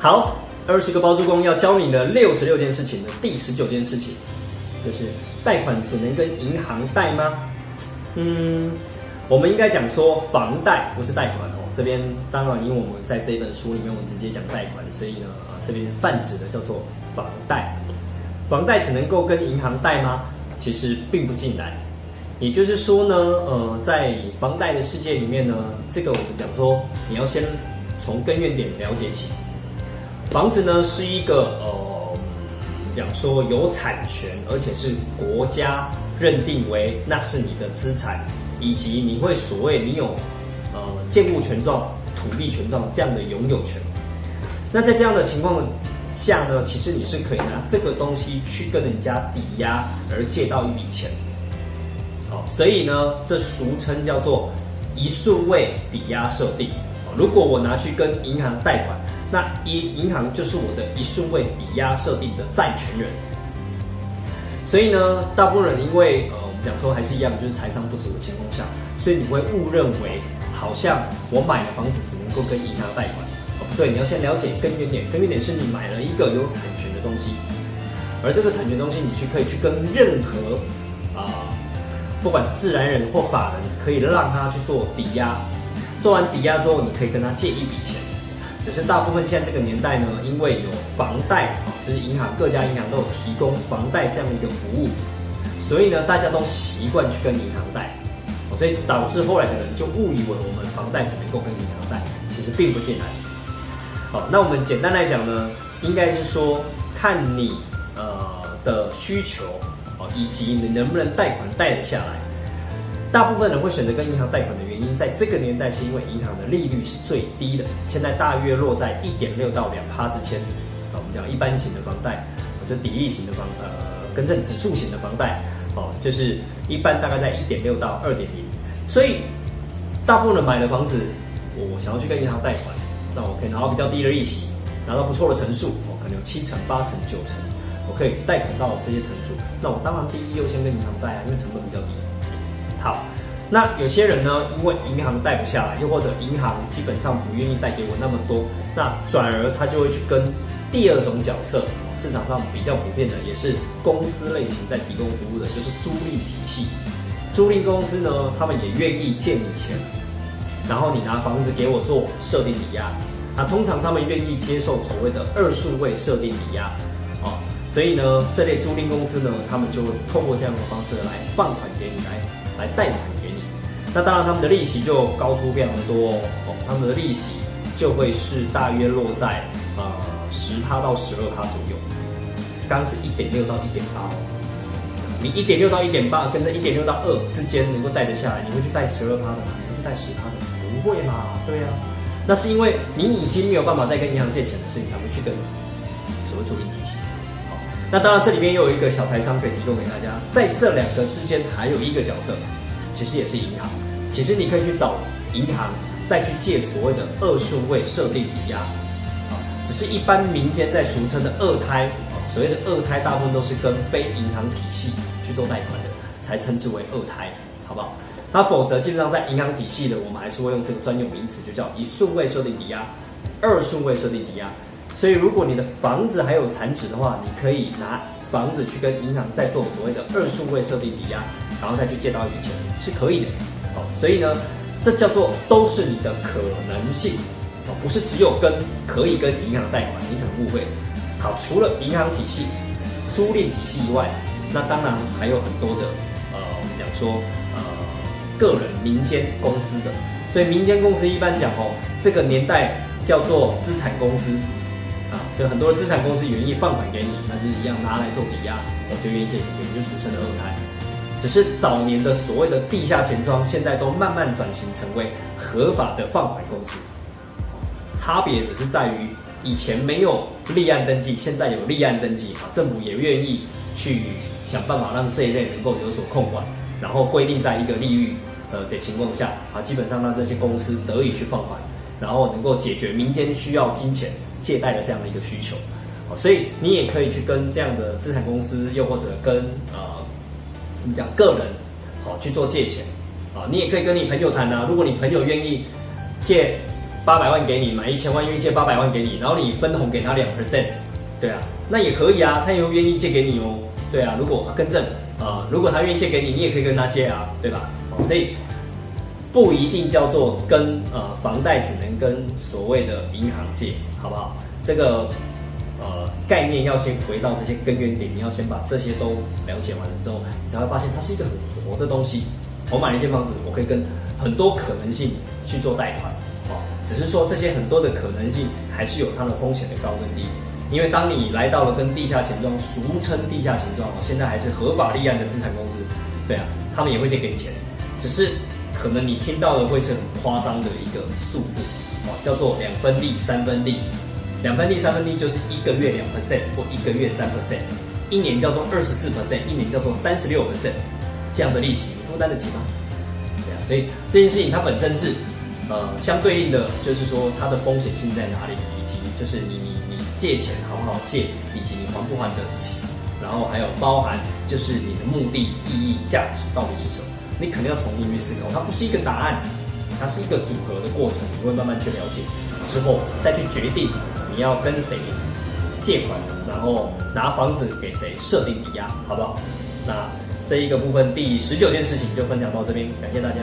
好，二十个包租公要教你的六十六件事情的第十九件事情，就是贷款只能跟银行贷吗？嗯，我们应该讲说房贷不是贷款哦。这边当然，因为我们在这一本书里面，我们直接讲贷款，所以呢，啊，这边泛指的叫做房贷。房贷只能够跟银行贷吗？其实并不尽然。也就是说呢，呃，在房贷的世界里面呢，这个我们讲说，你要先从根源点了解起。房子呢是一个呃，讲说有产权，而且是国家认定为那是你的资产，以及你会所谓你有呃建物权状、土地权状这样的拥有权。那在这样的情况下呢，其实你是可以拿这个东西去跟人家抵押而借到一笔钱。好，所以呢，这俗称叫做一顺位抵押设定。如果我拿去跟银行贷款，那一银行就是我的一顺位抵押设定的债权人。所以呢，大部分人因为呃，我们讲说还是一样，就是财商不足的情况下，所以你会误认为好像我买了房子只能够跟银行贷款。哦，不对，你要先了解根源点，根源点是你买了一个有产权的东西，而这个产权东西你去可以去跟任何啊。不管是自然人或法人，可以让他去做抵押。做完抵押之后，你可以跟他借一笔钱。只是大部分现在这个年代呢，因为有房贷啊，就是银行各家银行都有提供房贷这样的一个服务，所以呢，大家都习惯去跟银行贷，所以导致后来的人就误以为我们房贷只能够跟银行贷，其实并不简单。好，那我们简单来讲呢，应该是说看你呃的需求。以及你能不能贷款贷得下来？大部分人会选择跟银行贷款的原因，在这个年代是因为银行的利率是最低的，现在大约落在一点六到两趴之间。啊，我们讲一般型的房贷，或者抵利型的房呃，跟正指数型的房贷，哦，就是一般大概在一点六到二点零。所以，大部分人买了房子，我想要去跟银行贷款，那我可以拿到比较低的利息，拿到不错的成数，哦，可能有七成、八成、九成。我可以贷款到这些成数，那我当然第一优先跟银行贷啊，因为成本比较低。好，那有些人呢，因为银行贷不下来，又或者银行基本上不愿意贷给我那么多，那转而他就会去跟第二种角色，市场上比较普遍的，也是公司类型在提供服务的，就是租赁体系。租赁公司呢，他们也愿意借你钱，然后你拿房子给我做设定抵押。那通常他们愿意接受所谓的二数位设定抵押。所以呢，这类租赁公司呢，他们就会通过这样的方式来放款给你，来来贷款给你。那当然，他们的利息就高出非常多哦，他们的利息就会是大约落在呃十趴到十二趴左右。刚是一点六到一点八哦，你一点六到一点八跟这一点六到二之间能够贷得下来，你会去贷十二趴的吗？你会去贷十趴的吗？不会嘛？对啊，那是因为你已经没有办法再跟银行借钱了，所以你才会去跟所谓租赁体系。那当然，这里面又有一个小财商可以提供给大家，在这两个之间还有一个角色，其实也是银行。其实你可以去找银行，再去借所谓的二顺位设定抵押，啊，只是一般民间在俗称的二胎，所谓的二胎大部分都是跟非银行体系去做贷款的，才称之为二胎，好不好？那否则基本上在银行体系的，我们还是会用这个专用名词，就叫一顺位设定抵押，二顺位设定抵押。所以，如果你的房子还有残值的话，你可以拿房子去跟银行再做所谓的二数位设定抵押，然后再去借到一笔钱，是可以的。好，所以呢，这叫做都是你的可能性，哦，不是只有跟可以跟银行贷款，你可能误会。好，除了银行体系、租赁体系以外，那当然还有很多的，呃，我们讲说，呃，个人民间公司的。所以民间公司一般讲哦，这个年代叫做资产公司。啊就很多资产公司愿意放款给你，那就一样拿来做抵押，我就愿意借钱给你，就俗称的二胎。只是早年的所谓的地下钱庄，现在都慢慢转型成为合法的放款公司。差别只是在于以前没有立案登记，现在有立案登记啊，政府也愿意去想办法让这一类能够有所控管，然后规定在一个利率呃的情况下啊，基本上让这些公司得以去放款，然后能够解决民间需要金钱。借贷的这样的一个需求，所以你也可以去跟这样的资产公司，又或者跟呃，我们讲个人，好去做借钱，啊，你也可以跟你朋友谈啊。如果你朋友愿意借八百万给你，买一千万愿意借八百万给你，然后你分红给他两 percent，对啊，那也可以啊，他又愿意借给你哦，对啊，如果更正啊，如果他愿意借给你，你也可以跟他借啊，对吧？所以不一定叫做跟呃房贷只能跟所谓的银行借，好不好？这个呃概念要先回到这些根源点，你要先把这些都了解完了之后，你才会发现它是一个很活的东西。我买了一间房子，我可以跟很多可能性去做贷款，哦，只是说这些很多的可能性还是有它的风险的高跟低。因为当你来到了跟地下钱庄，俗称地下钱庄哦，现在还是合法立案的资产公司，对啊，他们也会借给你钱，只是可能你听到的会是很夸张的一个数字，哦，叫做两分利、三分利，两分利、三分利就是一个月两 percent 或一个月三 percent，一年叫做二十四 percent，一年叫做三十六 percent，这样的利息。你负担得起吗？对啊，所以这件事情它本身是，呃，相对应的，就是说它的风险性在哪里，以及就是你你你借钱好不好借，以及你还不还得起，然后还有包含就是你的目的、意义、价值到底是什么，你肯定要重新去思考。它不是一个答案，它是一个组合的过程，你会慢慢去了解之后再去决定你要跟谁借款，然后拿房子给谁设定抵押，好不好？那。这一个部分第十九件事情就分享到这边，感谢大家。